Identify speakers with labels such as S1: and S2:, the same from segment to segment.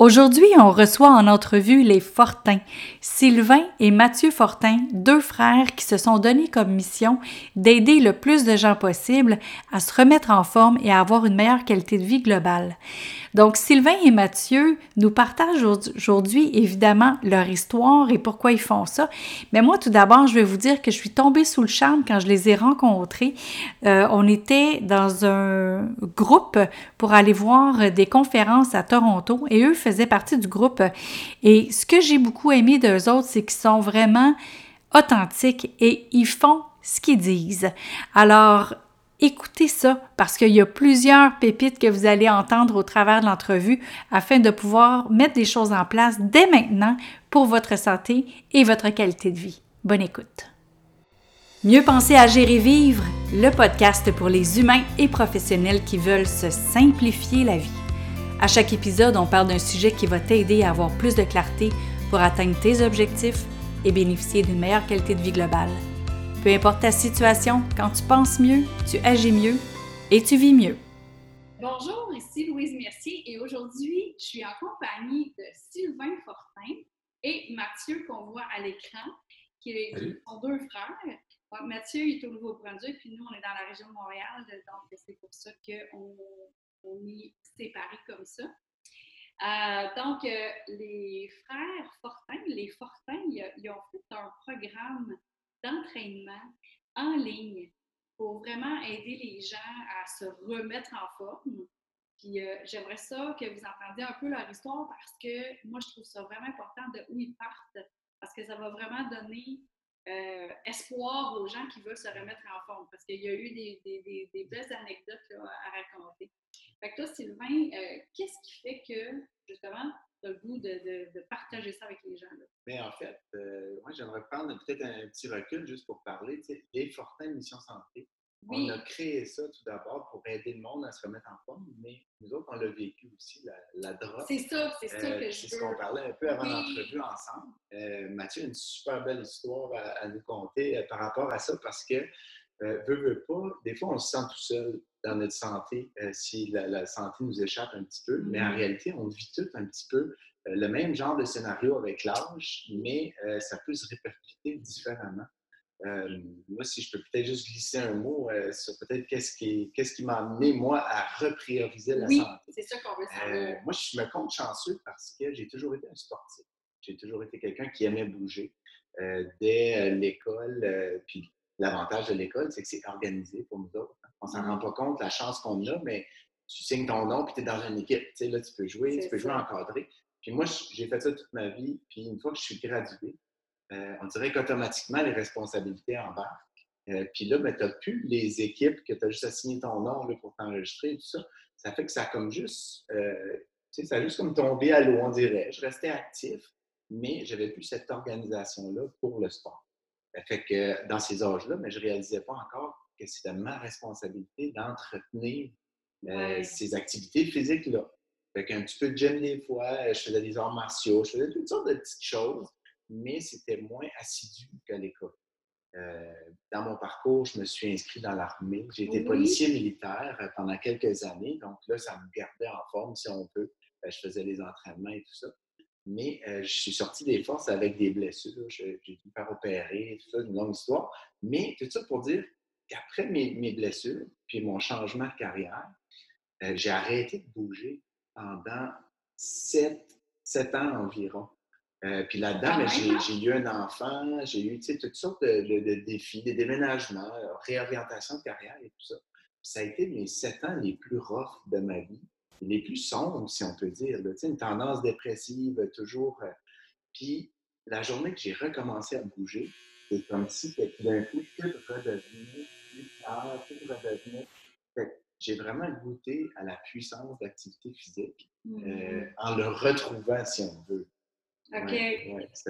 S1: Aujourd'hui, on reçoit en entrevue les Fortins, Sylvain et Mathieu Fortin, deux frères qui se sont donnés comme mission d'aider le plus de gens possible à se remettre en forme et à avoir une meilleure qualité de vie globale. Donc, Sylvain et Mathieu nous partagent aujourd'hui évidemment leur histoire et pourquoi ils font ça. Mais moi, tout d'abord, je vais vous dire que je suis tombée sous le charme quand je les ai rencontrés. Euh, on était dans un groupe pour aller voir des conférences à Toronto et eux faisaient partie du groupe. Et ce que j'ai beaucoup aimé d'eux autres, c'est qu'ils sont vraiment authentiques et ils font ce qu'ils disent. Alors, Écoutez ça parce qu'il y a plusieurs pépites que vous allez entendre au travers de l'entrevue afin de pouvoir mettre des choses en place dès maintenant pour votre santé et votre qualité de vie. Bonne écoute. Mieux penser, à gérer vivre, le podcast pour les humains et professionnels qui veulent se simplifier la vie. À chaque épisode, on parle d'un sujet qui va t'aider à avoir plus de clarté pour atteindre tes objectifs et bénéficier d'une meilleure qualité de vie globale. Peu importe ta situation, quand tu penses mieux, tu agis mieux et tu vis mieux.
S2: Bonjour, ici Louise Mercier et aujourd'hui, je suis en compagnie de Sylvain Fortin et Mathieu qu'on voit à l'écran, qui sont deux frères. Mathieu est au Nouveau-Brunswick, puis nous, on est dans la région de Montréal, donc c'est pour ça qu'on on est séparés comme ça. Euh, donc, euh, les frères Fortin, les Fortin, ils ont fait un programme d'entraînement en ligne pour vraiment aider les gens à se remettre en forme. Puis euh, j'aimerais ça que vous entendiez un peu leur histoire parce que moi, je trouve ça vraiment important de où ils partent parce que ça va vraiment donner espoir aux gens qui veulent se remettre en forme parce qu'il y a eu des, des, des, belles anecdotes à raconter. Fait que toi, Sylvain, euh, qu'est-ce qui fait que, justement, le goût de, partager ça avec les gens.
S3: Mais en fait, euh, moi, j'aimerais prendre peut-être un, petit recul juste pour parler. Tu sais, les Fortin Mission Santé, on a créé ça tout d'abord pour aider le monde à se remettre en forme, mais nous autres, on l'a vécu aussi, la, drogue.
S2: C'est ça, c'est ça que euh, je
S3: C'est ce qu'on parlait un peu avant l'entrevue ensemble. Mathieu a une super belle histoire à, nous conter par rapport à ça parce que, veut, veut pas, des fois, on se sent tout seul dans notre santé euh, si la, santé nous échappe un petit peu. Mais en réalité, on vit tout un petit peu euh, le même genre de scénario avec l'âge, mais euh, ça peut se répercuter différemment. moi, si je peux peut-être juste glisser un mot sur peut-être qu'est-ce qui, qu'est-ce qui m'a amené, moi, à reprioriser la
S2: oui,
S3: santé.
S2: c'est ça qu'on veut savoir.
S3: moi, je me compte chanceux parce que j'ai toujours été un sportif. J'ai toujours été quelqu'un qui aimait bouger. dès l'école, puis l'avantage de l'école, c'est que c'est organisé pour nous autres. On s'en rend pas compte, la chance qu'on a, mais tu signes ton nom puis tu es dans une équipe. Tu sais, là, tu peux jouer, tu peux jouer encadré. Puis moi, j'ai fait ça toute ma vie. Puis une fois que je suis gradué, euh, on dirait qu'automatiquement, les responsabilités embarquent. Euh, puis là, ben, tu n'as plus les équipes que tu as juste à signer ton nom là, pour t'enregistrer et tout ça. Ça fait que ça a comme juste, euh, tu sais, ça a juste comme tombé à l'eau, on dirait. Je restais actif, mais je n'avais plus cette organisation-là pour le sport. Fait que dans ces âges-là, mais je ne réalisais pas encore que c'était ma responsabilité d'entretenir euh, ces activités physiques-là. Fait qu'un petit peu de gym des fois, je faisais des arts martiaux, je faisais toutes sortes de petites choses, mais c'était moins assidu qu'à l'école. Euh, dans mon parcours, je me suis inscrit dans l'armée. J'ai été policier militaire euh, pendant quelques années, donc là, ça me gardait en forme, si on peut. je faisais les entraînements et tout ça. Mais je suis sorti des forces avec des blessures. J'ai dû me faire opérer, tout ça, une longue histoire. Mais tout ça pour dire après mes, blessures, puis mon changement de carrière, euh, j'ai arrêté de bouger pendant sept, ans environ. Euh, puis là-dedans, ben, hein? j'ai eu un enfant, j'ai eu toutes sortes de, défis, des déménagements, réorientation de carrière et tout ça. ça a été mes sept ans les plus rough de ma vie, les plus sombres, si on peut dire. Là, une tendance dépressive, toujours. Euh, puis la journée que j'ai recommencé à bouger, c'est comme si d'un coup, tout redevenait j'ai vraiment goûté à la puissance d'activité physique euh, mm-hmm. en le retrouvant, si on veut.
S2: OK.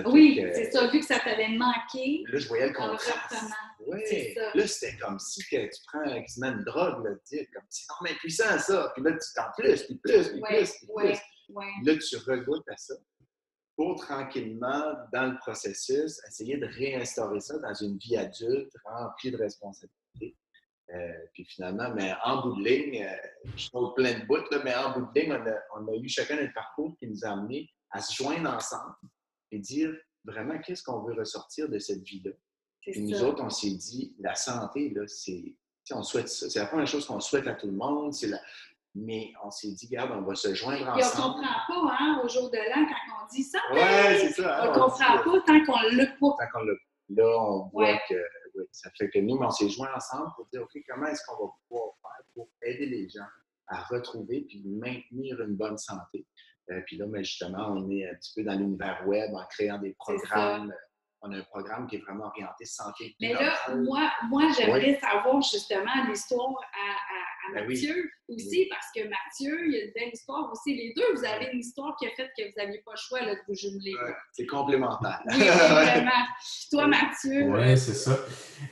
S2: oui, c'est ça, vu que ça t'avait manqué.
S3: Là, je voyais le contraste. Oui. Là, c'était comme si que tu prends quasiment une drogue, là, dire, comme c'est mais puissant ça. Puis là, tu t'en plus, puis plus, puis plus, puis plus. Là, tu regoutes à ça pour tranquillement, dans le processus, essayer de réinstaurer ça dans une vie adulte remplie de responsabilités Euh, puis finalement, mais en bout de ligne, euh, je trouve plein de bouts, là, mais en bout de ligne, on a, eu chacun notre parcours qui nous a amenés à se joindre ensemble et dire vraiment qu'est-ce qu'on veut ressortir de cette vie-là? Et nous autres, on s'est dit, la santé, là, c'est. On souhaite C'est la première chose qu'on souhaite à tout le monde. C'est la, mais on s'est dit, regarde, on va se joindre ensemble.
S2: Et on ne comprend pas, hein, au jour de l'an, quand on dit ça.
S3: C'est ça.
S2: Hein, on ne comprend pas tant qu'on ne l'a pas.
S3: Tant qu'on l'a Là, on voit que oui, ça fait que nous, on s'est joints ensemble pour dire, OK, comment est-ce qu'on va pouvoir faire pour aider les gens à retrouver puis maintenir une bonne santé? Euh, puis là, mais justement, on est un petit peu dans l'univers web en créant des programmes on a un programme qui est vraiment orienté santé.
S2: Mais là, moi, moi j'aimerais savoir justement l'histoire à, ben Mathieu aussi, parce que Mathieu, il y a une belle histoire aussi. Les deux, vous avez une histoire qui a fait que vous n'aviez pas le choix de vous jumeler.
S3: c'est complémentaire.
S2: Oui, vraiment. toi, Mathieu?
S4: Oui, c'est ça.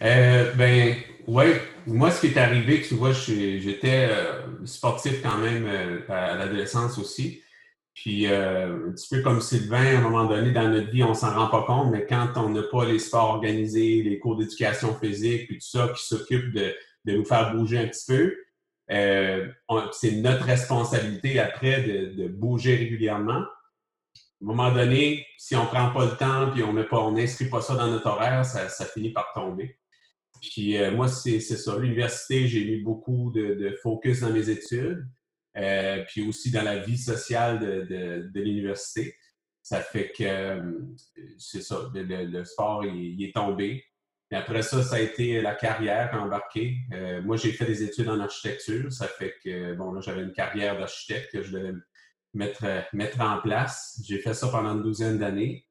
S4: Euh, ben, oui, moi, ce qui est arrivé, tu vois, j'étais euh, sportif quand même euh, à l'adolescence aussi. Puis, euh, un petit peu comme Sylvain, à un moment donné dans notre vie, on s'en rend pas compte, mais quand on n'a pas les sports organisés, les cours d'éducation physique, puis tout ça, qui s'occupent de, de, nous faire bouger un petit peu, euh, c'est notre responsabilité après de, de, bouger régulièrement. À un moment donné, si on prend pas le temps, puis on n'inscrit pas ça dans notre horaire, ça, ça finit par tomber. Puis euh, moi, c'est ça. L'université, j'ai mis beaucoup de, de, focus dans mes études. Euh, puis aussi dans la vie sociale de, de, l'université. Ça fait que euh, c'est ça, le, sport il, est tombé. Et après ça, ça a été la carrière embarquée. Euh, moi, j'ai fait des études en architecture. Ça fait que, bon, là, j'avais une carrière d'architecte que je devais mettre, mettre en place. J'ai fait ça pendant une douzaine d'années.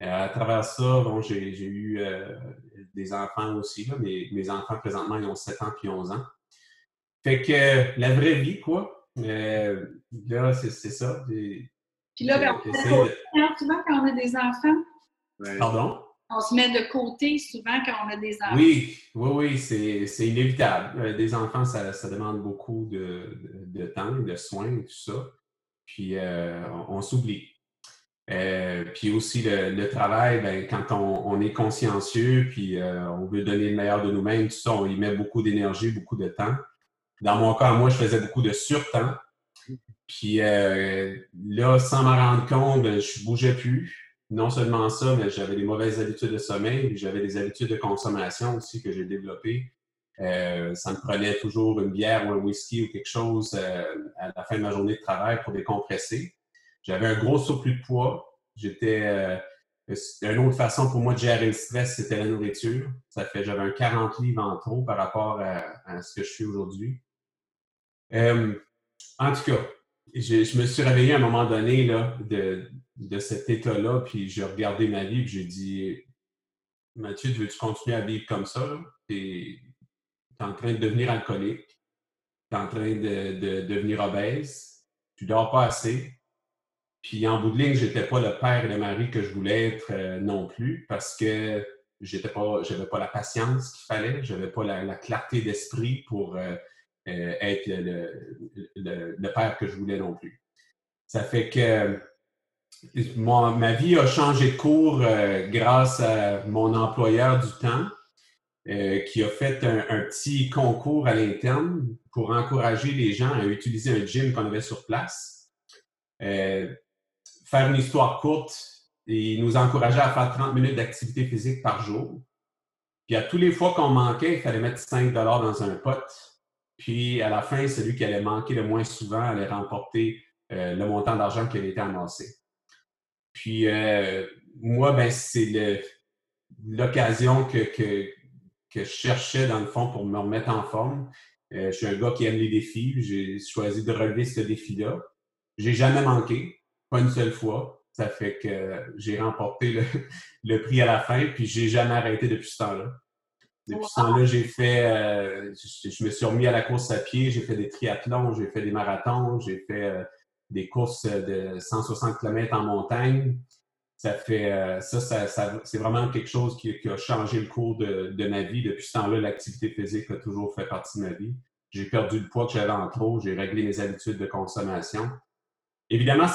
S4: à travers ça, bon, j'ai eu des enfants aussi. Là. Mes, mes enfants, présentement, ils ont 7 ans puis 11 ans. Fait que la vraie vie, quoi, euh, là, c'est ça.
S2: Puis là, ben, on se met de côté souvent quand on a des enfants.
S4: Pardon?
S2: On se met de côté souvent quand on a des enfants.
S4: Oui, oui, oui, c'est inévitable. Euh, des enfants, ça, ça demande beaucoup de, de, temps, de soins et tout ça. Puis euh, on, s'oublie. puis aussi le, travail, ben, quand on, on, est consciencieux, puis on veut donner le meilleur de nous-mêmes, tout ça, on y met beaucoup d'énergie, beaucoup de temps. Dans mon cas, moi, je faisais beaucoup de surtemps. Puis euh, là, sans m'en rendre compte, ben, je ne bougeais plus. Non seulement ça, mais j'avais des mauvaises habitudes de sommeil, j'avais des habitudes de consommation aussi que j'ai développées. Euh, ça me prenait toujours une bière ou un whisky ou quelque chose euh, à la fin de ma journée de travail pour décompresser. J'avais un gros surplus de poids. J'étais une autre façon pour moi de gérer le stress, c'était la nourriture. Ça fait j'avais un 40 livres en trop par rapport à ce que je suis aujourd'hui. Euh, en tout cas, je, me suis réveillé à un moment donné là, de, de cet état-là, puis j'ai regardé ma vie, puis j'ai dit Mathieu, veux-tu continuer à vivre comme ça? Tu es, en train de devenir alcoolique, tu es en train de, de, devenir obèse, tu dors pas assez. Puis en bout de ligne, j'étais pas le père et le mari que je voulais être euh, non plus parce que j'étais pas, j'avais pas la patience qu'il fallait, j'avais pas la, clarté d'esprit pour euh, être le, père que je voulais non plus. Ça fait que ma vie a changé de cours euh, grâce à mon employeur du temps euh, qui a fait un, petit concours à l'interne pour encourager les gens à utiliser un gym qu'on avait sur place. faire une histoire courte, il nous encourageait à faire 30 minutes d'activité physique par jour. Puis à tous les fois qu'on manquait, il fallait mettre 5 dans un pot puis à la fin, celui qui allait manquer le moins souvent allait remporter euh, le montant d'argent qui avait été amassé. Puis euh, moi, ben, c'est l'occasion que, que, je cherchais dans le fond pour me remettre en forme. Euh, je suis un gars qui aime les défis. J'ai choisi de relever ce défi-là. J'ai jamais manqué, pas une seule fois. Ça fait que j'ai remporté le, le, prix à la fin, puis j'ai jamais arrêté depuis ce temps-là. Depuis ce temps-là, j'ai fait, euh, je, me suis remis à la course à pied, j'ai fait des triathlons, j'ai fait des marathons, j'ai fait euh, des courses de 160 km en montagne. Ça fait, euh, ça, ça, c'est vraiment quelque chose qui, a changé le cours de, ma vie. Depuis ce temps-là, l'activité physique a toujours fait partie de ma vie. J'ai perdu le poids que j'avais en trop, j'ai réglé mes habitudes de consommation. Évidemment,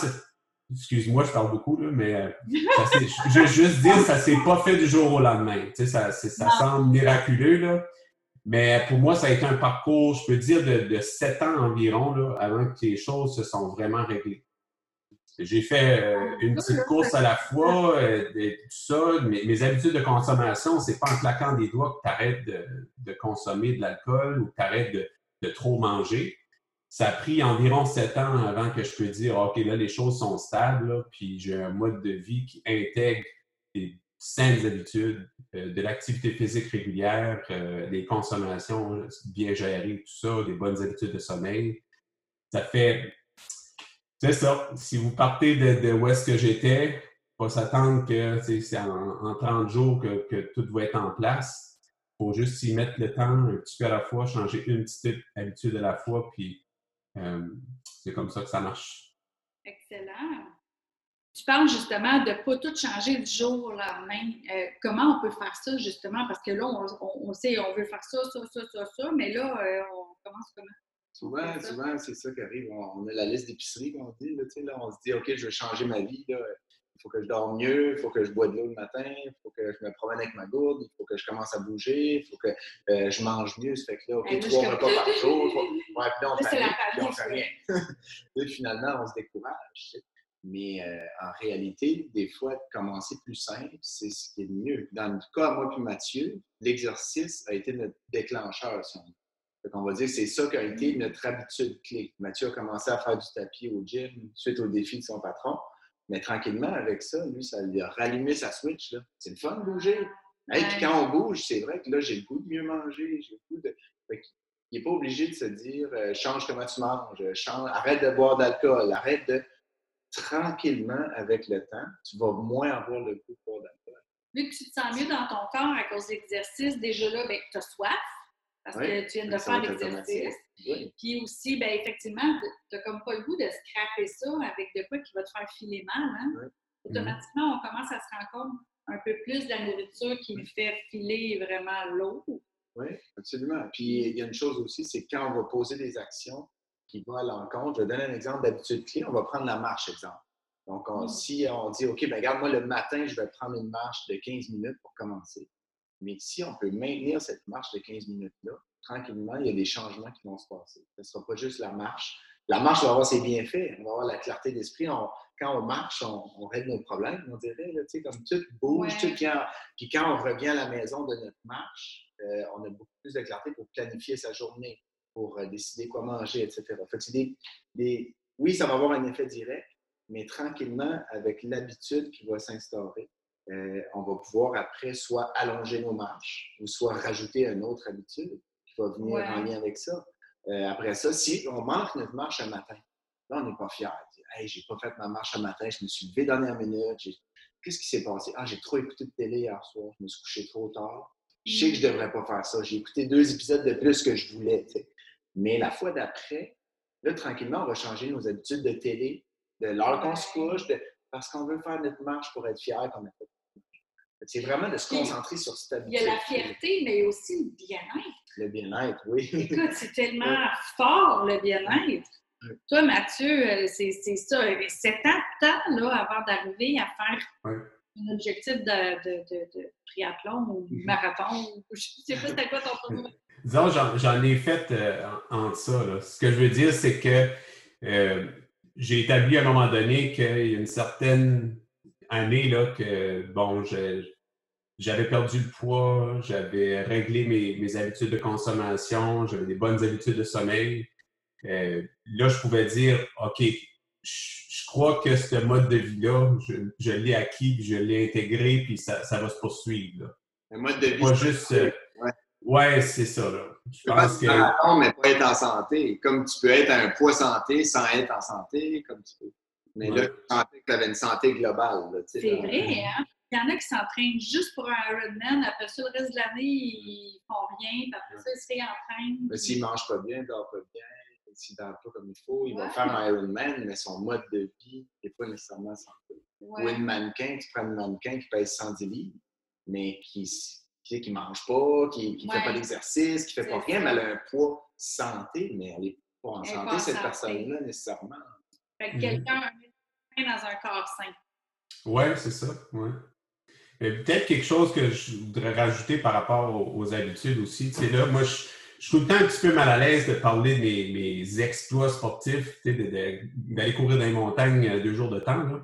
S4: Excuse-moi, je parle beaucoup, là, mais euh, je veux juste dire, ça s'est pas fait du jour au lendemain. Tu sais, ça, ça semble miraculeux, là. mais pour moi, ça a été un parcours, je peux dire, de, 7 ans environ, là, avant que les choses se sont vraiment réglées. J'ai fait euh, une petite course à la fois, euh, tout ça. Mes habitudes de consommation, c'est pas en claquant des doigts que tu arrêtes de, de, consommer de l'alcool ou que tu arrêtes de, de, trop manger. Ça a pris environ sept ans avant que je peux dire, OK, là, les choses sont stables, puis j'ai un mode de vie qui intègre des saines habitudes, euh, de l'activité physique régulière, des consommations bien gérées, tout ça, des bonnes habitudes de sommeil. Ça fait c'est ça. Si vous partez de, où est-ce que j'étais, pas s'attendre que c'est en, 30 jours que, tout va être en place. Il faut juste y mettre le temps, un petit peu à la fois, changer une petite habitude à la fois, puis euh, c'est comme ça que ça marche.
S2: Excellent. Tu parles justement de ne pas tout changer du jour au lendemain. Euh, comment on peut faire ça justement? Parce que là, on, sait, on veut faire ça, ça, ça, ça, ça, mais là, euh, on commence comment?
S3: Souvent, souvent, c'est ça qui arrive. On, a la liste d'épicerie, qu'on dit. Là, là, on se dit, OK, je veux changer ma vie. Là. Il faut que je dorme mieux, il faut que je bois de l'eau le matin, il faut que je me promène avec ma gourde, il faut que je commence à bouger, il faut que euh, je mange mieux. Ça fait que là, OK, trois repas par jour. Ouais, puis là, on fait rien. Puis on fait rien. et finalement, on se décourage. Mais euh, en réalité, des fois, commencer plus simple, c'est ce qui est le mieux. Dans le cas, moi puis Mathieu, l'exercice a été notre déclencheur, si on veut. On va dire que c'est ça qui a été notre habitude clé. Mathieu a commencé à faire du tapis au gym suite au défi de son patron. Mais tranquillement, avec ça, lui, ça lui a rallumé sa switch. C'est le fun de bouger. Et puis quand on bouge, c'est vrai que là, j'ai le goût de mieux manger. J'ai le goût de... il n'est pas obligé de se dire euh, change comment tu manges, change, arrête de boire d'alcool, arrête de. Tranquillement, avec le temps, tu vas moins avoir le goût de boire d'alcool.
S2: Vu que tu te sens mieux dans ton corps à cause de l'exercice, déjà là, ben, tu as soif parce que tu viens de faire l'exercice. Puis aussi, ben, effectivement, tu n'as comme pas le goût de scraper ça avec de quoi qui va te faire filer mal. Hein? Automatiquement, on commence à se rendre compte un peu plus de la nourriture qui me fait filer vraiment l'eau.
S3: Oui, absolument. Puis il y a une chose aussi, c'est quand on va poser des actions qui vont à l'encontre. Je vais donner un exemple d'habitude clé. On va prendre la marche, exemple. Donc, mm. si on dit, OK, ben regarde, moi, le matin, je vais prendre une marche de 15 minutes pour commencer. Mais si on peut maintenir cette marche de 15 minutes-là, tranquillement, il y a des changements qui vont se passer. Ce ne sera pas juste la marche. La marche va avoir ses bienfaits, on va avoir la clarté d'esprit. quand on marche, on, règle nos problèmes, on dirait, là, comme tout bouge, tout vient. Puis quand on revient à la maison de notre marche, euh, on a beaucoup plus de clarté pour planifier sa journée, pour euh, décider quoi manger, etc. oui, ça va avoir un effet direct, mais tranquillement, avec l'habitude qui va s'instaurer, euh, on va pouvoir après soit allonger nos marches ou soit rajouter une autre habitude qui va venir en lien avec ça. Euh, après ça, si on manque notre marche un matin, là, on n'est pas fier. Hey, j'ai pas fait ma marche un matin, je me suis levé dernière minute. Qu'est-ce qui s'est passé? Ah, j'ai trop écouté de télé hier soir, je me suis couché trop tard. Je sais que je ne devrais pas faire ça. J'ai écouté deux épisodes de plus que je voulais. Mais la fois d'après, là, tranquillement, on va changer nos habitudes de télé, de l'heure qu'on se couche, parce qu'on veut faire notre marche pour être fier qu'on a fait c'est vraiment de se concentrer sur cette habitude.
S2: Il y a la fierté, mais aussi le bien-être.
S3: Le bien-être, oui.
S2: Écoute, c'est tellement fort, le bien-être. Toi, Mathieu, euh, c'est ça. C'est ans temps là, avant d'arriver à faire un objectif de, de, de, triathlon ou mhm. marathon. Je ne sais pas c'était quoi ton tournoi.
S4: Disons, j'en ai fait euh, en, ça. Là. Ce que je veux dire, c'est que euh, j'ai établi à un moment donné qu'il y a une certaine année là, que, bon, j'avais perdu le poids, j'avais réglé mes, habitudes de consommation, j'avais des bonnes habitudes de sommeil. Euh, là, je pouvais dire, OK, je, crois que ce mode de vie-là, je, l'ai acquis, je l'ai intégré, puis ça, va se poursuivre.
S3: Un mode de vie.
S4: Pas juste. Euh, ouais, c'est ça. Là.
S3: Je pense que. mais pas être en santé. Comme tu peux être à un poids santé sans être en santé, comme tu peux. Mais là, tu sentais que tu avais une santé globale.
S2: C'est vrai, hein? Il y en a qui s'entraînent juste pour un Ironman. Après ça, le reste de l'année, ils font rien. Puis après ça, ils se réentraînent.
S3: Mais s'ils ne mangent pas bien, ils ne dorment pas bien, s'ils ne dorment pas comme il faut, ils vont faire un Ironman, mais son mode de vie n'est pas nécessairement santé. Ou une mannequin, tu prends une mannequin qui pèse 110 livres, mais qui ne mange pas, qui ne fait pas d'exercice, qui ne fait pas rien, mais elle a un poids santé, mais elle n'est pas en santé, cette personne-là, nécessairement.
S2: Fait que quelqu'un dans un corps sain.
S4: Oui, c'est ça. Ouais. Peut-être quelque chose que je voudrais rajouter par rapport aux, habitudes aussi. Tu sais, là, moi, je, je, suis tout le temps un petit peu mal à l'aise de parler de mes, exploits sportifs, tu sais, d'aller courir dans les montagnes euh, deux jours de temps. Là.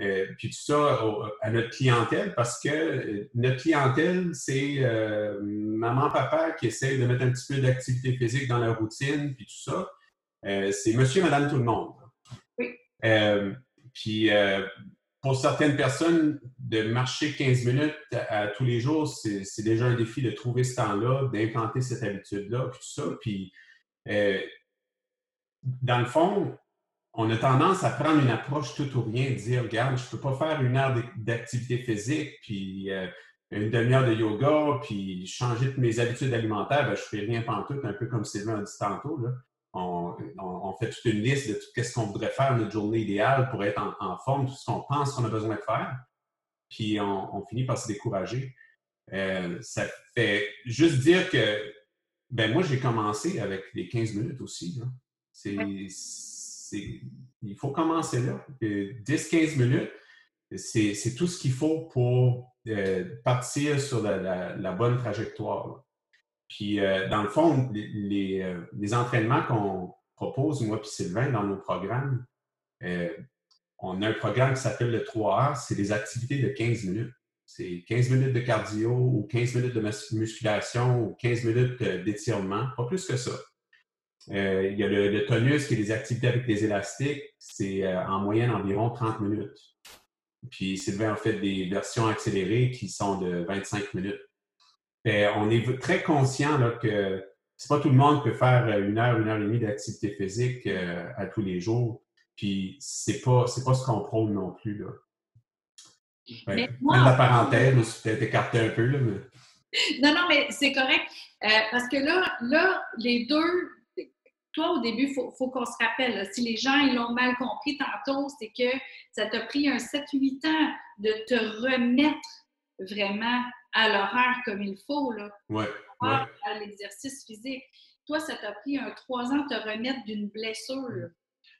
S4: Euh, puis tout ça à notre clientèle parce que euh, notre clientèle, c'est maman, papa qui essaie de mettre un petit peu d'activité physique dans leur routine, puis tout ça. c'est monsieur, madame, tout le monde.
S2: Oui.
S4: Puis pour certaines personnes, de marcher 15 minutes à, tous les jours, c'est déjà un défi de trouver ce temps-là, d'implanter cette habitude-là, puis tout ça. Puis, euh, dans le fond, on a tendance à prendre une approche tout ou rien, dire, regarde, je ne peux pas faire une heure d'activité physique, puis euh, une demi-heure de yoga, puis changer toutes mes habitudes alimentaires, ben, je ne fais rien tout, un peu comme Sylvain a dit tantôt. Là on, fait toute une liste de tout ce qu'on voudrait faire notre journée idéale pour être en, forme, tout ce qu'on pense qu'on a besoin de faire. Puis on, finit par se décourager. Euh, ça fait juste dire que ben moi, j'ai commencé avec les 15 minutes aussi. il faut commencer là. 10-15 minutes, c'est tout ce qu'il faut pour euh, partir sur la bonne trajectoire. Puis, euh, dans le fond, les, euh, les, entraînements qu'on propose, moi et Sylvain, dans nos programmes, euh, on a un programme qui s'appelle le 3A, c'est des activités de 15 minutes. C'est 15 minutes de cardio ou 15 minutes de musculation ou 15 minutes d'étirement, pas plus que ça. il y a le, le, tonus qui est des activités avec des élastiques, c'est en moyenne environ 30 minutes. Puis Sylvain a fait des versions accélérées qui sont de 25 minutes. Ben, on est très conscient là, que c'est pas tout le monde qui peut faire une heure, une heure et demie d'activité physique euh, à tous les jours. Puis c'est pas, c'est pas ce qu'on prône non plus. Là. Ben, la parenthèse, je me suis peut-être écarté un peu. Là, mais...
S2: Non, non, mais c'est correct. Euh, parce que là, là, les deux, toi, au début, il faut, faut qu'on se rappelle, si les gens ils l'ont mal compris tantôt, c'est que ça t'a pris un 7-8 ans de te remettre vraiment à l'horaire comme il faut, là.
S4: Ouais,
S2: à l'exercice physique. Toi, ça t'a pris un trois ans de te remettre d'une blessure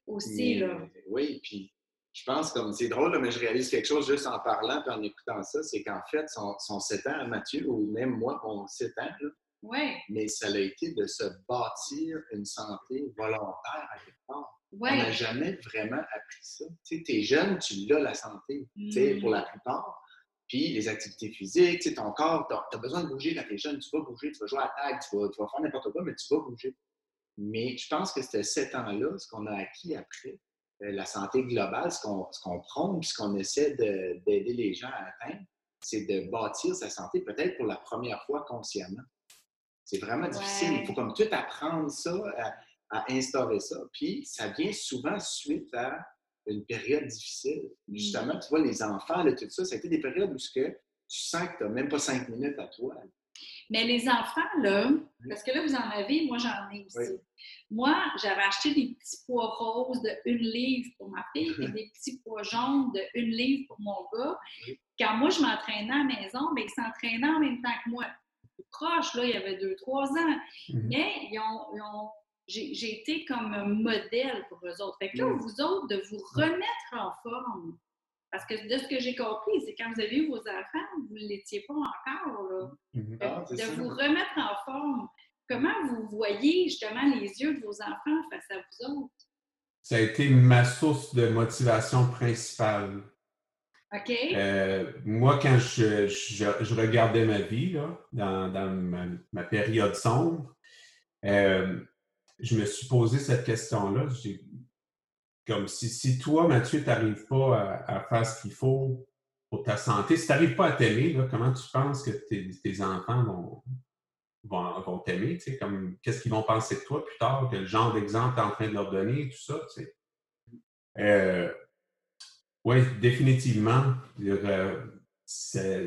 S2: aussi, là.
S3: Oui, puis je pense comme c'est drôle, mais je réalise quelque chose juste en parlant et en écoutant ça, c'est qu'en fait, son, son 7 ans, Mathieu, ou même moi, mon 7 ans, là,
S2: ouais.
S3: mais ça a été de se bâtir une santé volontaire à quelque part.
S2: Ouais.
S3: On n'a jamais vraiment appris ça. Tu es jeune, tu l'as la santé, tu sais, pour la mm. plupart. Puis les activités physiques, ton corps, tu as, besoin de bouger quand tu es jeune, tu vas bouger, tu vas jouer à la tag, tu vas, faire n'importe quoi, mais tu vas bouger. Mais je pense que c'était sept ans-là, ce qu'on a acquis après, euh, la santé globale, ce qu'on prône, puis ce qu'on essaie d'aider les gens à atteindre, c'est de bâtir sa santé peut-être pour la première fois consciemment. C'est vraiment difficile. Il faut comme tout apprendre ça, à, à, instaurer ça. Puis ça vient souvent suite à une période difficile. Mm. Justement, tu vois, les enfants, là, tout ça, ça a été des périodes où ce que tu sens que tu n'as même pas cinq minutes à toi.
S2: Mais les enfants, là, parce que là, vous en avez, moi, j'en ai aussi. Moi, j'avais acheté des petits pois roses de une livre pour ma fille et des petits pois jaunes de une livre pour mon gars. Quand moi, je m'entraînais à la maison, bien, ils s'entraînaient en même temps que moi. Proche, là, il y avait deux, trois ans. Mm-hmm. Mais ils ont j'ai été comme un modèle pour eux autres. Fait que là, mm. vous autres, de vous remettre en forme, parce que de ce que j'ai compris, c'est quand vous avez eu vos enfants, vous ne l'étiez pas encore. Là.
S3: Mm-hmm. Ah,
S2: de vous remettre en forme, comment vous voyez justement les yeux de vos enfants face à vous autres?
S4: Ça a été ma source de motivation principale.
S2: OK.
S4: Euh, moi, quand je, je, regardais ma vie, là, dans, dans ma, période sombre, euh, je me suis posé cette question-là. Comme si, si toi, Mathieu, tu n'arrives pas à, faire ce qu'il faut pour ta santé, si tu n'arrives pas à t'aimer, comment tu penses que tes, enfants vont, vont, t'aimer? Comme, qu'est-ce qu'ils vont penser de toi plus tard? Quel genre d'exemple tu es en train de leur donner? Tout ça, euh, oui, définitivement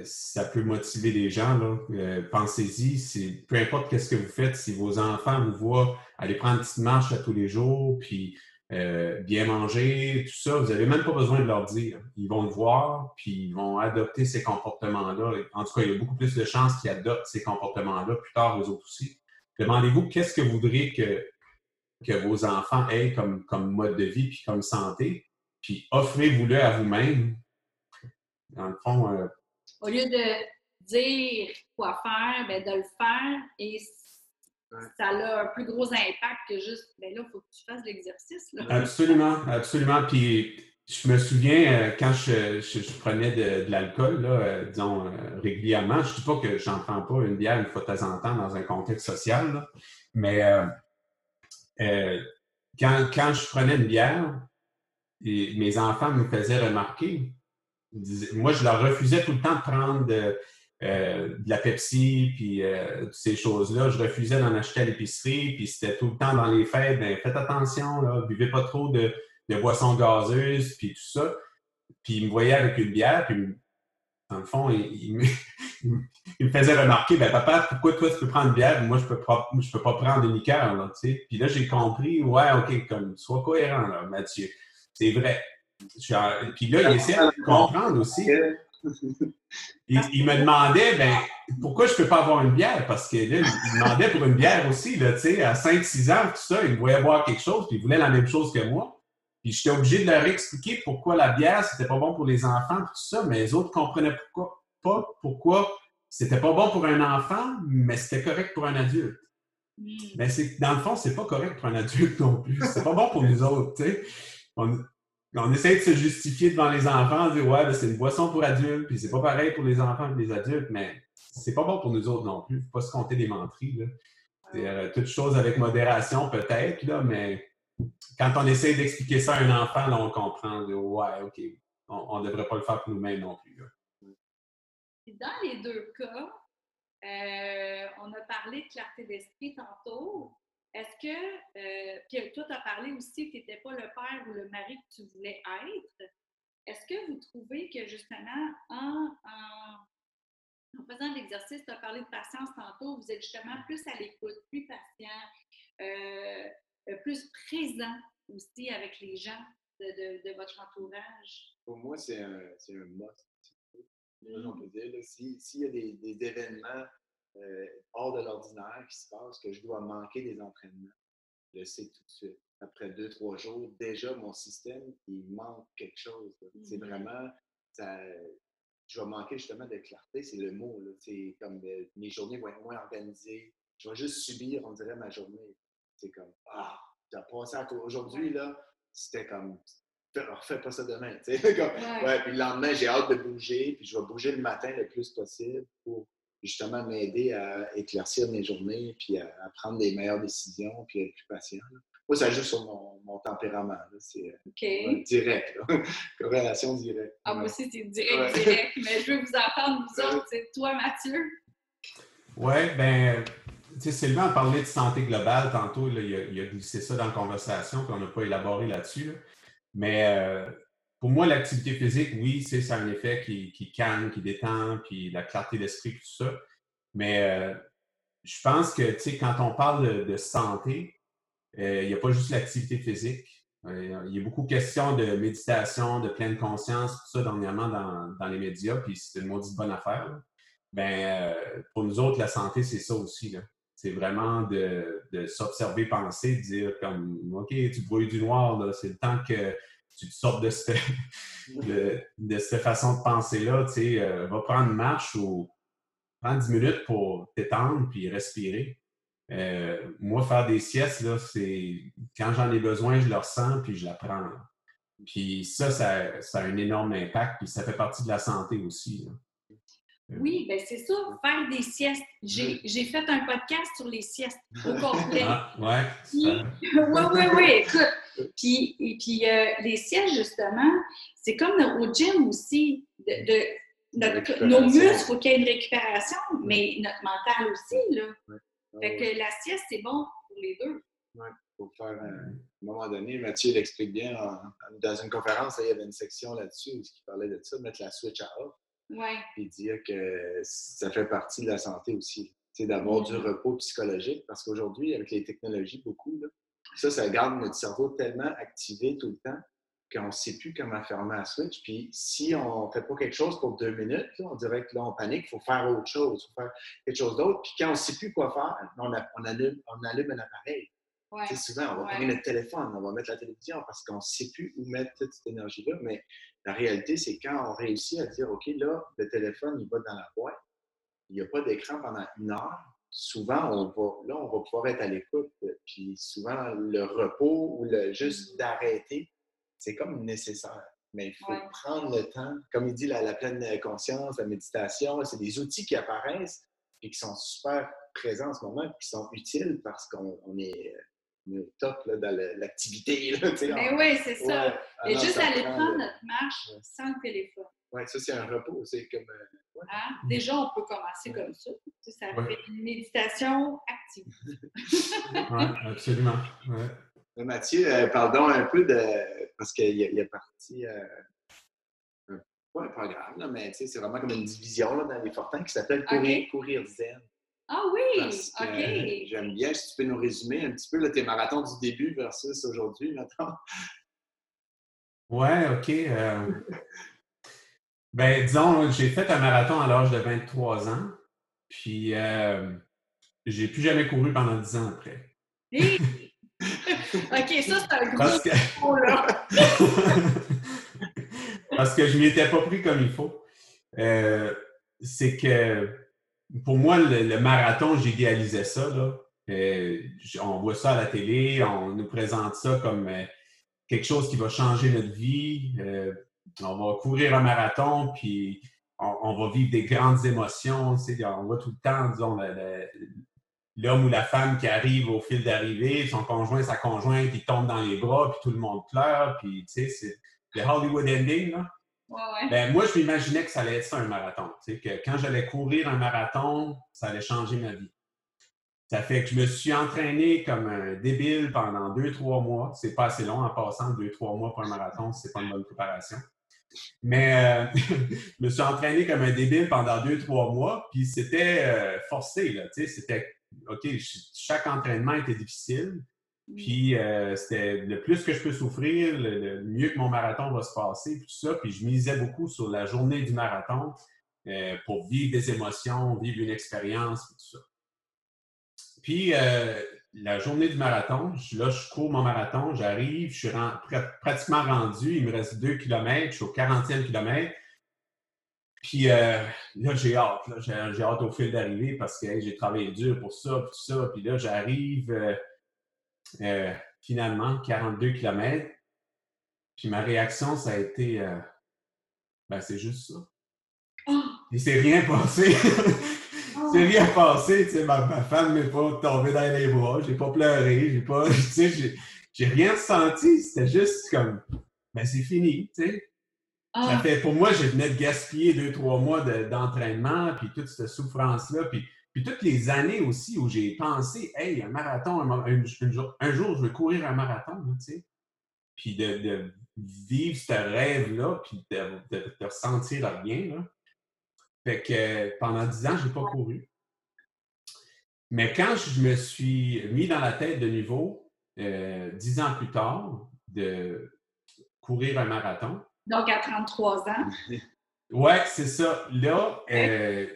S4: ça, peut motiver les gens. Euh, pensez-y, peu importe qu'est-ce que vous faites, si vos enfants vous voient aller prendre une petite marche à tous les jours, puis euh, bien manger, tout ça, vous n'avez même pas besoin de leur dire. Ils vont le voir, puis ils vont adopter ces comportements-là. En tout cas, il y a beaucoup plus de chances qu'ils adoptent ces comportements-là plus tard, eux autres aussi. Demandez-vous qu'est-ce que vous voudriez que, vos enfants aient comme, comme mode de vie puis comme santé, puis offrez-vous-le à vous-même dans le fond, euh,
S2: au lieu de dire quoi faire, ben, de le faire et ça a un plus gros impact que juste, ben là, il faut que tu fasses l'exercice.
S4: Absolument, absolument. Puis je me souviens euh, quand je, prenais de, l'alcool, euh, disons, euh, régulièrement, je ne dis pas que j'en prends pas une bière une fois de temps en temps dans un contexte social, mais quand, quand, je prenais une bière, et mes enfants me faisaient remarquer, moi, je leur refusais tout le temps de prendre de, de la Pepsi, puis ces choses-là. Je refusais d'en acheter à l'épicerie, puis c'était tout le temps dans les fêtes, ben, faites attention, là, buvez pas trop de, de boissons gazeuses, puis tout ça. Puis il me voyait avec une bière, puis dans le fond, il, me, faisait remarquer, ben papa, pourquoi toi tu peux prendre une bière, moi je peux pas, je peux pas prendre une liqueur, tu sais. Puis là, j'ai compris, ouais, ok, comme, sois cohérent, là, Mathieu. C'est vrai. Puis là, il essayait de comprendre aussi. Il, me demandait, ben, pourquoi je ne peux pas avoir une bière? Parce que là, il demandait pour une bière aussi, là, tu sais, à 5-6 ans, tout ça, il me voyait boire quelque chose, puis il voulait la même chose que moi. Puis j'étais obligé de leur expliquer pourquoi la bière, c'était pas bon pour les enfants, tout ça, mais les autres comprenaient pourquoi, pas pourquoi c'était pas bon pour un enfant, mais c'était correct pour un adulte. Hmm. Mais c'est, dans le fond, c'est pas correct pour un adulte non plus. C'est pas bon pour nous autres, tu sais. On, essaie de se justifier devant les enfants, dire ouais, ben, c'est une boisson pour adultes, puis c'est pas pareil pour les enfants et les adultes, mais c'est pas bon pour nous autres non plus. Faut pas se compter des menteries. Là. Euh, toute avec modération peut-être, là, mais quand on essaie d'expliquer ça à un enfant, là, on comprend, ouais, OK, on ne devrait pas le faire pour nous-mêmes non plus.
S2: Dans les deux cas, euh, on a parlé de clarté d'esprit tantôt. Est-ce que, euh, puis toi, tu as parlé aussi que tu n'étais pas le père ou le mari que tu voulais être. Est-ce que vous trouvez que justement, en, en, faisant l'exercice, tu as parlé de patience tantôt, vous êtes justement plus à l'écoute, plus patient, euh, euh, plus présent aussi avec les gens de, de, votre entourage?
S3: Pour moi, c'est un, un must. On peut dire. S'il y a des événements euh, hors de l'ordinaire qui se passent, que je dois manquer des entraînements, je le sais tout de suite. Après deux, trois jours, déjà, mon système, il manque quelque chose. C'est mmh. vraiment, ça, je vais manquer justement de clarté, c'est le mot. C'est comme euh, mes journées vont être moins organisées. Je vais juste subir, on dirait, ma journée. C'est comme, ah, tu as passé à Aujourd'hui, là, c'était comme, refais pas ça demain. ouais. puis le lendemain, j'ai hâte de bouger, puis je vais bouger le matin le plus possible pour justement m'aider à éclaircir mes journées, puis à, prendre des meilleures décisions, puis être plus patient. Moi, ça joue sur mon, tempérament. C'est euh, direct. Corrélation directe.
S2: Ah, moi aussi, c'est direct, direct. Mais je veux vous entendre, vous autres. C'est toi, Mathieu.
S4: Oui, ben tu sais, Sylvain a parlé de santé globale tantôt, il, a, glissé ça dans la conversation, puis on n'a pas élaboré là-dessus. Mais euh, pour moi, l'activité physique, oui, c'est ça un effet qui, calme, qui détend, puis la clarté d'esprit, tout ça. Mais euh, je pense que, tu sais, quand on parle de, santé, euh, il n'y a pas juste l'activité physique. il y a beaucoup de questions de méditation, de pleine conscience, tout ça dernièrement dans, les médias, puis c'est une maudite bonne affaire. Ben, pour nous autres, la santé, c'est ça aussi. Là c'est vraiment de, s'observer, penser, de dire comme OK, tu brouilles du noir, c'est le temps que tu te sortes de cette, de, cette façon de penser-là. Tu sais, euh, va prendre une marche ou prends 10 minutes pour t'étendre puis respirer. Euh, moi, faire des siestes, là, c'est quand j'en ai besoin, je le ressens puis je la prends. Puis ça, ça, ça, a un énorme impact, puis ça fait partie de la santé aussi.
S2: Euh, oui, ben c'est ça, faire des siestes. J'ai fait un podcast sur les siestes au complet.
S4: Ah, ouais.
S2: Oui, oui, oui, écoute. Puis, et puis euh, les siestes, justement, c'est comme au gym aussi. De, nos muscles, il faut qu'il y ait une récupération, mais notre mental aussi. Là. Fait que la sieste, c'est bon pour les deux.
S3: Oui, pour faire un, à un moment donné, Mathieu l'explique bien dans une conférence, il y avait une section là-dessus où il parlait de ça, mettre la switch à off.
S2: Ouais.
S3: Puis dire que ça fait partie de la santé aussi. C'est d'avoir du repos psychologique parce qu'aujourd'hui, avec les technologies, beaucoup, ça, ça garde notre cerveau tellement activé tout le temps qu'on ne sait plus comment fermer la switch. Puis si on ne fait pas quelque chose pour deux minutes, on dirait que là, on panique, il faut faire autre chose, il faut faire quelque chose d'autre. Puis quand on ne sait plus quoi faire, on, allume, on allume un appareil. Souvent, on va prendre notre téléphone, on va mettre la télévision parce qu'on ne sait plus où mettre toute cette énergie-là. Mais La réalité, c'est quand on réussit à dire, OK, là, le téléphone, il va dans la boîte, il n'y a pas d'écran pendant une heure, souvent, on va, là, on va pouvoir être à l'écoute. Puis souvent, le repos ou le juste d'arrêter, c'est comme nécessaire. Mais il faut prendre le temps. Comme il dit, la, la pleine conscience, la méditation, c'est des outils qui apparaissent et qui sont super présents en ce moment, qui sont utiles parce qu'on est, au top là, dans l'activité.
S2: Mais oui, c'est ça. et juste aller prendre notre marche sans le téléphone.
S3: Oui, ça, c'est un repos. C'est comme. Euh,
S2: hein? Déjà, on peut commencer comme ça. Ça fait une méditation active.
S4: oui, absolument.
S3: Mathieu, euh, pardon un peu de. Parce qu'il y, a parti. Euh, pas un programme, là, mais c'est vraiment comme une division là, dans les Fortins qui s'appelle courir, courir Zen.
S2: Ah oui, OK.
S3: J'aime bien, si tu peux nous résumer un petit peu là, tes marathons du début versus aujourd'hui, maintenant.
S4: Ouais, OK. Ben, disons, j'ai fait un marathon à l'âge de 23 ans, puis euh, j'ai plus jamais couru pendant 10 ans après.
S2: OK, ça, c'est un gros que...
S4: Parce que je ne m'étais pas pris comme il faut. Euh, c'est que pour moi, le, marathon, j'idéalisais ça. Là. Euh, on voit ça à la télé, on nous présente ça comme euh, quelque chose qui va changer notre vie on va courir un marathon, puis on, va vivre des grandes émotions. on voit tout le temps, disons, l'homme ou la femme qui arrive au fil d'arrivée, son conjoint, sa conjointe, qui tombe dans les bras, puis tout le monde pleure, puis tu sais, c'est le Hollywood ending, là. Ben, moi, je m'imaginais que ça allait être ça un marathon. Que quand j'allais courir un marathon, ça allait changer ma vie. Ça fait que je me suis entraîné comme un débile pendant deux, trois mois. C'est pas assez long en passant, deux, trois mois pour un marathon, c'est pas une bonne préparation. Mais euh, je me suis entraîné comme un débile pendant deux, trois mois, puis c'était euh, forcé, là, tu sais, c'était, OK, chaque entraînement était difficile, puis euh, c'était le plus que je peux souffrir, le, mieux que mon marathon va se passer, puis tout ça, puis je misais beaucoup sur la journée du marathon pour vivre des émotions, vivre une expérience, tout ça. Puis, la journée du marathon, là, je cours mon marathon, j'arrive, je suis pratiquement rendu, il me reste deux kilomètres, je suis au 40e kilomètre. Puis euh, là, j'ai hâte, j'ai hâte au fil d'arriver parce que j'ai travaillé dur pour ça, tout ça. Puis là, j'arrive euh, euh, finalement 42 km. Puis ma réaction, ça a été ben, c'est juste ça. Oh! Il s'est rien passé. C'est rien passé, tu sais, ma, femme m'est pas tombée dans les bras, j'ai pas pleuré, j'ai pas, tu sais, j'ai rien senti, c'était juste comme, ben c'est fini, tu sais. Ça ah. fait, pour moi, je venais de gaspiller deux, trois mois d'entraînement, puis toute cette souffrance-là, puis, puis toutes les années aussi où j'ai pensé, hey, un marathon, un, jour, un, jour, je vais courir un marathon, tu sais. Puis de, vivre ce rêve-là, puis de, de, de, ressentir rien, là. Fait que pendant dix ans, je n'ai pas couru. Mais quand je me suis mis dans la tête de nouveau, euh, dix ans plus tard, de courir un marathon.
S2: Donc à 33 ans.
S4: ouais, c'est ça. Là, euh,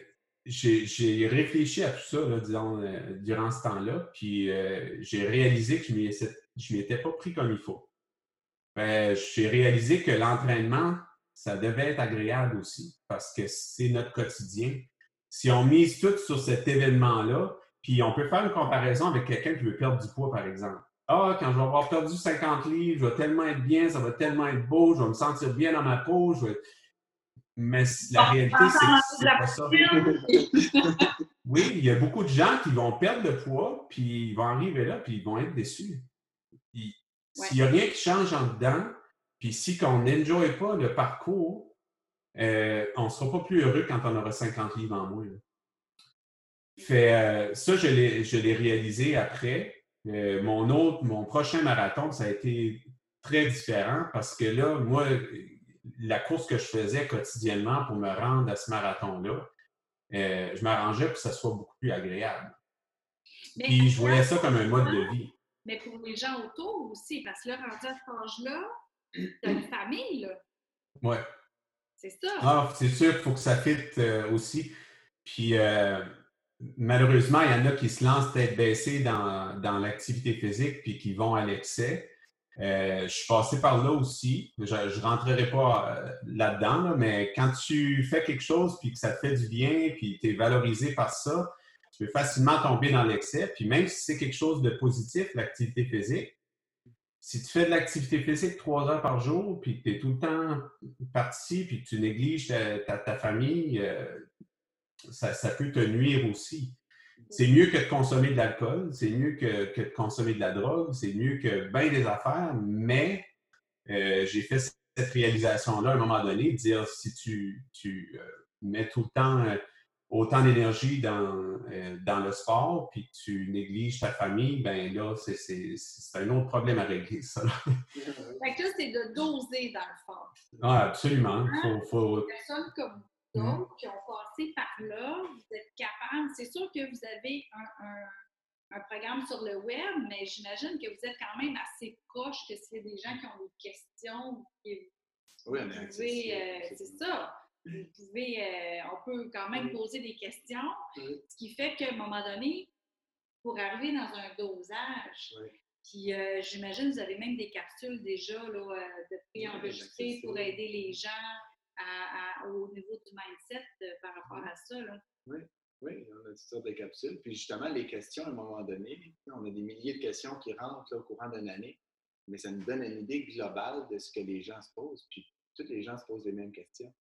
S4: j'ai réfléchi à tout ça, là, disons, euh, durant ce temps-là, puis j'ai réalisé que je ne m'étais pas pris comme il faut. Ben, j'ai réalisé que l'entraînement, ça devait être agréable aussi parce que c'est notre quotidien. Si on mise tout sur cet événement-là, puis on peut faire une comparaison avec quelqu'un qui veut perdre du poids, par exemple. Ah, quand je vais avoir perdu 50 livres, je vais tellement être bien, ça va tellement être beau, je vais me sentir bien dans ma peau. Je vais... Mais la réalité, c'est que c'est pas ça. oui, il y a beaucoup de gens qui vont perdre le poids, puis ils vont arriver là, puis ils vont être déçus. S'il n'y a rien qui change en dedans, puis si on n'enjoye pas le parcours, euh, on ne sera pas plus heureux quand on aura 50 livres en moins. Fait, euh, ça, je l'ai réalisé après. Euh, mon autre, mon prochain marathon, ça a été très différent parce que là, moi, la course que je faisais quotidiennement pour me rendre à ce marathon-là, je m'arrangeais pour que ça soit beaucoup plus agréable. Puis je voyais ça comme un mode de vie.
S2: Mais pour les gens autour aussi, parce que là, rendu à cet âge-là, T'as une famille, là.
S4: Ouais.
S2: C'est ça.
S4: Ah, c'est sûr qu'il faut que ça fitte euh, aussi. Puis, euh, malheureusement, il y en a qui se lancent tête baissée dans, dans l'activité physique puis qui vont à l'excès. Euh, je suis passé par là aussi. Je ne rentrerai pas là-dedans, mais quand tu fais quelque chose puis que ça te fait du bien puis tu es valorisé par ça, tu peux facilement tomber dans l'excès. Puis même si c'est quelque chose de positif, l'activité physique, si tu fais de l'activité physique trois heures par jour, puis que tu es tout le temps parti, puis que tu négliges ta, famille, euh, ça, peut te nuire aussi. C'est mieux que de consommer de l'alcool, c'est mieux que, de consommer de la drogue, c'est mieux que bien des affaires, mais euh, j'ai fait cette réalisation-là à un moment donné, de dire si tu, tu euh, mets tout le temps autant d'énergie dans, euh, dans le sport, puis tu négliges ta famille, ben là, c'est un autre problème à régler, ça.
S2: fait que là, c'est de doser dans le fond.
S4: Ah, absolument.
S2: Hein? Faut, faut... Des personnes comme vous mm. qui ont passé par là, vous êtes capables. C'est sûr que vous avez un, un, un, programme sur le web, mais j'imagine que vous êtes quand même assez proche que s'il y a des gens qui ont des questions,
S3: oui, on est
S2: euh, C'est ça vous pouvez, euh, on peut quand même poser des questions, ce qui fait qu'à un moment donné, pour arriver dans un dosage, puis euh, j'imagine vous avez même des capsules déjà là, euh, de préenregistrées pour aider les gens au niveau du mindset par rapport à ça.
S3: Oui. Oui, on a toutes sortes de capsules. Puis justement, les questions, à un moment donné, on a des milliers de questions qui rentrent au courant d'une année, mais ça nous donne une idée globale de ce que les gens se posent. Puis tous les gens se posent les mêmes questions.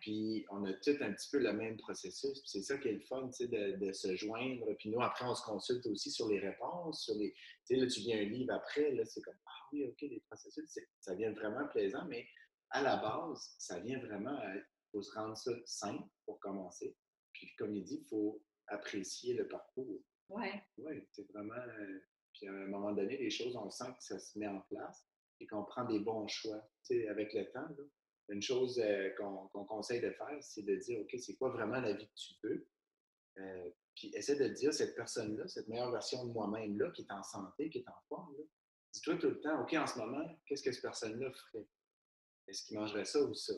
S3: Puis on a tout un petit peu le même processus. C'est ça qui est le fun, de, de se joindre. Puis nous, après, on se consulte aussi sur les réponses, sur les. Tu sais, là, tu viens un livre après, là, c'est comme Ah oui, OK, les processus, ça vient vraiment plaisant, mais à la base, ça vient vraiment. Il faut se rendre ça simple pour commencer. Puis comme il dit, il faut apprécier le parcours.
S2: Oui.
S3: Oui, c'est vraiment. Euh, puis à un moment donné, les choses, on sent que ça se met en place et qu'on prend des bons choix. Tu sais, avec le temps, là, une chose euh, qu'on conseille de faire, c'est de dire, OK, c'est quoi vraiment la vie que tu veux? Euh, puis essaie de dire, cette personne-là, cette meilleure version de moi-même-là, qui est en santé, qui est en forme, dis-toi tout le temps, OK, en ce moment, qu'est-ce que cette personne-là ferait? Est-ce qu'il mangerait ça ou ça?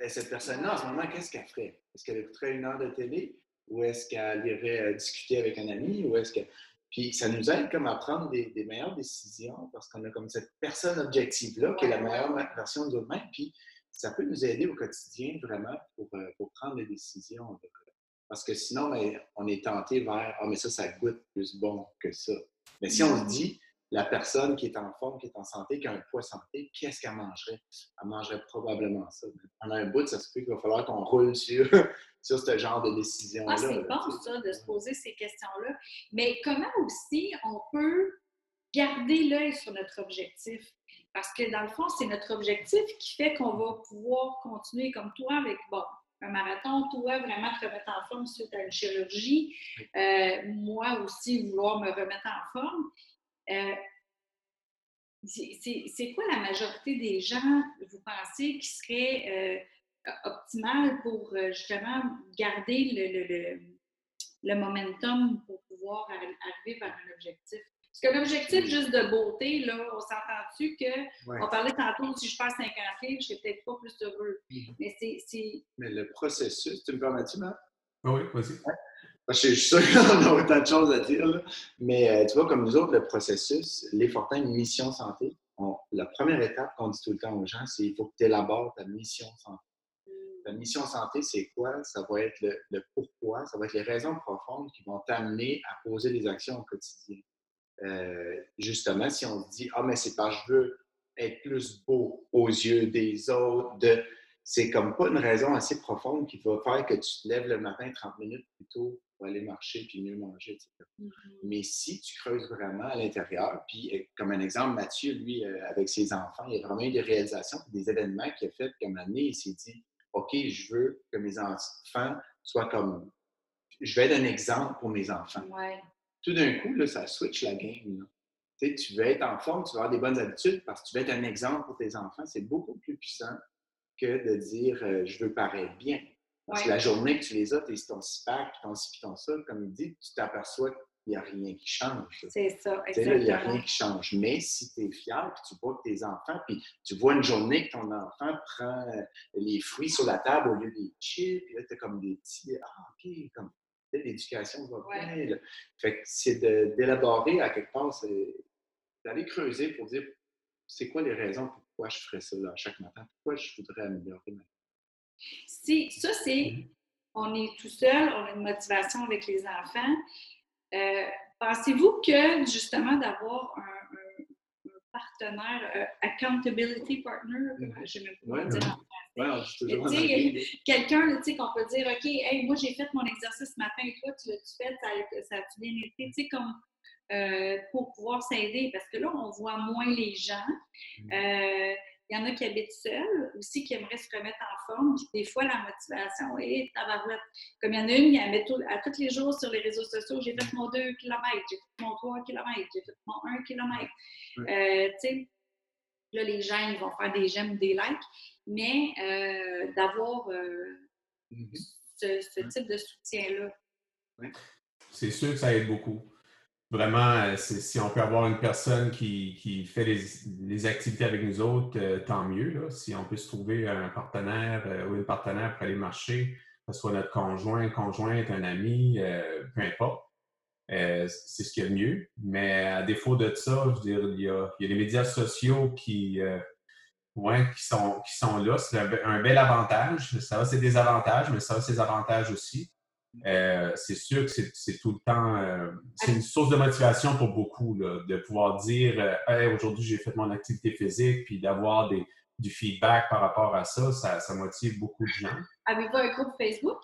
S3: Et cette personne-là, en ce moment, qu'est-ce qu'elle ferait? Est-ce qu'elle écouterait une heure de télé? Ou est-ce qu'elle irait euh, discuter avec un ami? Ou est-ce que... Puis ça nous aide comme à prendre des, meilleures décisions parce qu'on a comme cette personne objective-là qui est la meilleure version de nous-mêmes. Puis ça peut nous aider au quotidien vraiment pour, euh, pour prendre des décisions. Parce que sinon, ben, on est tenté vers Ah, mais ça, ça goûte plus bon que ça. Mais si on se dit, la personne qui est en forme, qui est en santé, qui a un poids santé, qu'est-ce qu'elle mangerait? Elle mangerait probablement ça. Pendant un bout, ça se peut qu'il va falloir qu'on roule sur, sur ce genre de décision-là.
S2: Ah, c'est bon, ça, de se poser ces questions-là. Mais comment aussi on peut garder l'œil sur notre objectif? Parce que dans le fond, c'est notre objectif qui fait qu'on va pouvoir continuer comme toi avec, bon, un marathon, toi, vraiment te remettre en forme suite à une chirurgie, euh, moi aussi vouloir me remettre en forme. Euh, c'est quoi la majorité des gens, vous pensez, qui seraient euh, optimales pour justement garder le, le, le, momentum pour pouvoir arriver vers un objectif? Parce que l'objectif juste de beauté, là, on s'entend-tu que, on parlait tantôt, si je perds 50 livres, je serais peut-être pas plus heureux. Mm-hmm. Mais c'est.
S3: Mais le processus, tu me permets-tu, Matt?
S4: Ah oui, vas-y.
S3: Je suis sûr qu'on a autant de choses à dire. Là. Mais euh, tu vois, comme nous autres, le processus, les Fortins Mission Santé, la première étape qu'on dit tout le temps aux gens, c'est qu'il faut que tu élabores ta mission santé. Mm. Ta mission santé, c'est quoi? Ça va être le, le, pourquoi, ça va être les raisons profondes qui vont t'amener à poser des actions au quotidien. Euh, justement, si on se dit, ah, mais c'est parce que je veux être plus beau aux yeux des autres, de... c'est comme pas une raison assez profonde qui va faire que tu te lèves le matin 30 minutes plus tôt pour aller marcher puis mieux manger, etc. Mm-hmm. Mais si tu creuses vraiment à l'intérieur, puis euh, comme un exemple, Mathieu, lui, euh, avec ses enfants, il y a vraiment eu des réalisations, des événements qu'il a fait comme année, il s'est dit, OK, je veux que mes enfants soient comme je vais être un exemple pour mes enfants tout d'un coup, là, ça switch la game. Tu veux être en forme, tu veux avoir des bonnes habitudes parce que tu veux être un exemple pour tes enfants. C'est beaucoup plus puissant que de dire euh, je veux paraître bien. Parce que la journée que tu les as, tu es ton super, puis ton ci, puis ton ça, comme il dit, tu t'aperçois qu'il n'y a rien qui change.
S2: C'est ça, exactement.
S3: il n'y a rien qui change. Mais si tu es fier, puis tu vois que tes enfants, puis tu vois une journée que ton enfant prend euh, les fruits sur la table au lieu des chips, puis là, tu as comme des petits, ah, OK, comme l'éducation va bien. Fait que c'est d'élaborer à quelque part, c'est d'aller creuser pour dire c'est quoi les raisons pourquoi je ferais ça là, chaque matin? Pourquoi je voudrais améliorer ma
S2: vie? Ça, c'est, on est tout seul, on a une motivation avec les enfants. Euh, pensez-vous que justement d'avoir un, partenaire, euh, accountability partner, mm-hmm. je ne sais même pas dire français. Quelqu'un qu'on peut dire, OK, hey, moi j'ai fait mon exercice ce matin et toi, tu l'as-tu fait, ça, ça a-tu bien été? Comme euh, pour pouvoir s'aider parce que là, on voit moins les gens. Mm. Euh, il y en a qui habitent seuls, aussi qui aimeraient se remettre en forme. Des fois, la motivation est tabarouette. Comme il y en a une, elle met à tous les jours sur les réseaux sociaux j'ai fait mon 2 km, j'ai fait mon 3 km, j'ai fait mon 1 km. Euh, là, les gens, ils vont faire des j'aime, des likes, mais d'avoir mm-hmm. ce, type de soutien-là.
S4: C'est sûr que ça aide beaucoup vraiment, euh, si on peut avoir une personne qui, fait les, activités avec nous autres, euh, tant mieux. Si on peut se trouver un partenaire euh, ou une partenaire pour aller marcher, que ce soit notre conjoint, conjointe, un ami, peu importe. c'est ce qu'il y a de mieux. Mais à défaut de ça, je veux dire, il y a, les médias sociaux qui, qui, sont, qui sont là. C'est un, bel avantage. Ça a ses désavantages, mais ça a ses avantages aussi. Euh, c'est sûr que c'est tout le temps, euh, c'est une source de motivation pour beaucoup de pouvoir dire euh, aujourd'hui j'ai fait mon activité physique, puis d'avoir du feedback par rapport à ça, ça, motive beaucoup de gens.
S2: Avez-vous un groupe Facebook?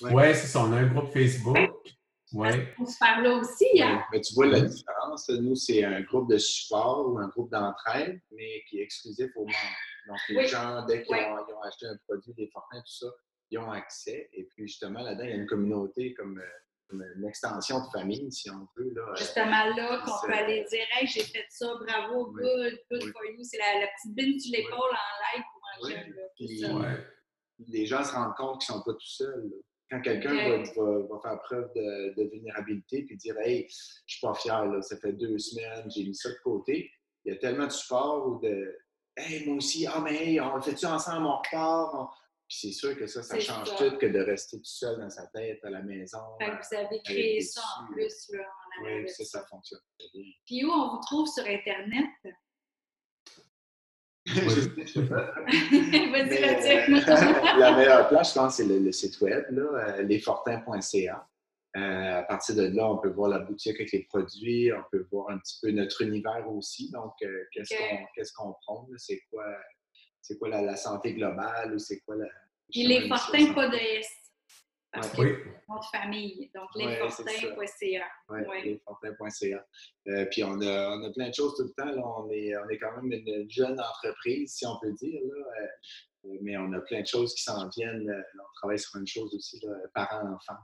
S4: Oui, c'est ça, on a un groupe Facebook. Ouais.
S2: On se parle là aussi. Hein?
S3: Mais tu vois la différence. Nous, c'est un groupe de support ou un groupe d'entraide, mais qui est exclusif aux membres. Donc, les gens, dès qu'ils ont, acheté un produit, des forfaits, tout ça, ils ont accès. Et puis, justement, là-dedans, il y a une communauté comme, euh, une extension de famille, si on veut. Là,
S2: euh, justement, là, qu'on peut aller dire Hey, j'ai fait ça, bravo, good, good for you. C'est la, petite bine sur l'épaule en live pour manger
S3: puis, Les gens se rendent compte qu'ils ne sont pas tout seuls. Quand quelqu'un va, faire preuve de, vulnérabilité puis dire Hey, je ne suis pas fier, là, ça fait deux semaines, j'ai mis ça de côté, il y a tellement de support ou de Hey, moi aussi, ah, mais hey, on le fait-tu ensemble, on repart, puis c'est sûr que ça, ça change tout que de rester tout seul dans sa tête à la maison.
S2: Fait que vous avez créé ça en plus là,
S3: en Oui, ça, ça fonctionne très bien.
S2: Puis où on vous trouve sur Internet?
S3: Vas-y, La meilleure place, je pense, c'est le, site web, là, euh, lesfortins.ca. Euh, à partir de là, on peut voir la boutique avec les produits, on peut voir un petit peu notre univers aussi. Donc, euh, qu'est-ce qu'on prend, c'est quoi c'est quoi la, santé globale ou c'est quoi la.
S2: Puis les Fortins, pas de S. Parce que oui. notre famille. Donc, lesfortins.ca.
S3: Oui, lesfortins.ca. Euh, puis on a, on a, plein de choses tout le temps. Là. On, est, on est quand même une jeune entreprise, si on peut dire. Là. Euh, mais on a plein de choses qui s'en viennent. Euh, on travaille sur une chose aussi, parents-enfants.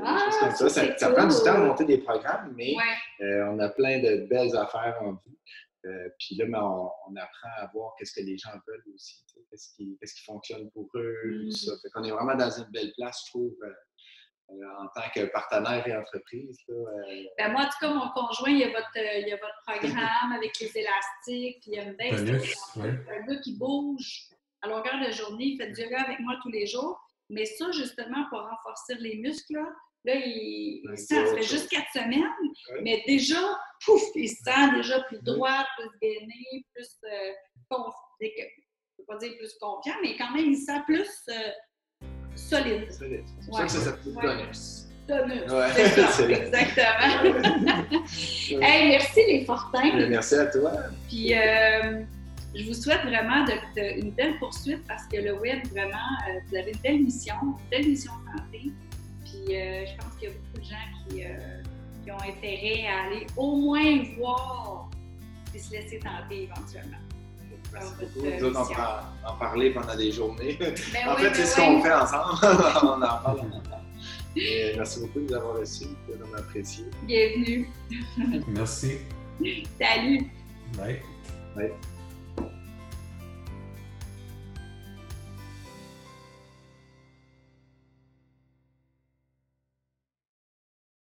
S3: Ah, comme ça. Ça, ça, prend du temps à monter des programmes, mais on a plein de belles affaires en vue. Euh, puis là, ben, on, apprend à voir qu'est-ce que les gens veulent aussi, qu'est-ce qui, qui, fonctionne pour eux, tout ça. Mm. Fait qu'on est vraiment dans une belle place, je trouve, euh, euh, en tant que partenaire et entreprise.
S2: Ben, moi, en tout cas, mon conjoint, il y a votre, il y a votre programme avec les élastiques, puis il y a une belle un gars qui bouge à longueur de journée, il fait du yoga avec moi tous les jours. Mais ça, justement, pour renforcer les muscles, Là, il, ça fait juste quatre semaines, mais déjà, pouf, il se sent déjà plus droit, plus gainé, plus euh, confiant. Je ne pas dire plus confiant, mais quand même, il se sent plus euh, solide.
S3: Solide. C'est pour ça que ça s'appelle tonus.
S2: Tonus. Ouais. C'est ça, exactement. hey, merci les Fortins.
S3: Merci à toi.
S2: Puis, euh, je vous souhaite vraiment de, une belle poursuite parce que le web, vraiment, euh, vous avez une belle mission, une belle mission santé. Euh, je pense qu'il y a beaucoup de gens euh, qui, ont intérêt à aller au moins voir et se laisser tenter éventuellement.
S3: Nous autres, on peut en, parler pendant des journées. Ben en fait, c'est ce qu'on fait ensemble. on en parle, on en parle. merci beaucoup de nous avoir reçus, on apprécié.
S2: Bienvenue.
S4: merci.
S2: Salut.
S4: Bye.
S3: Bye.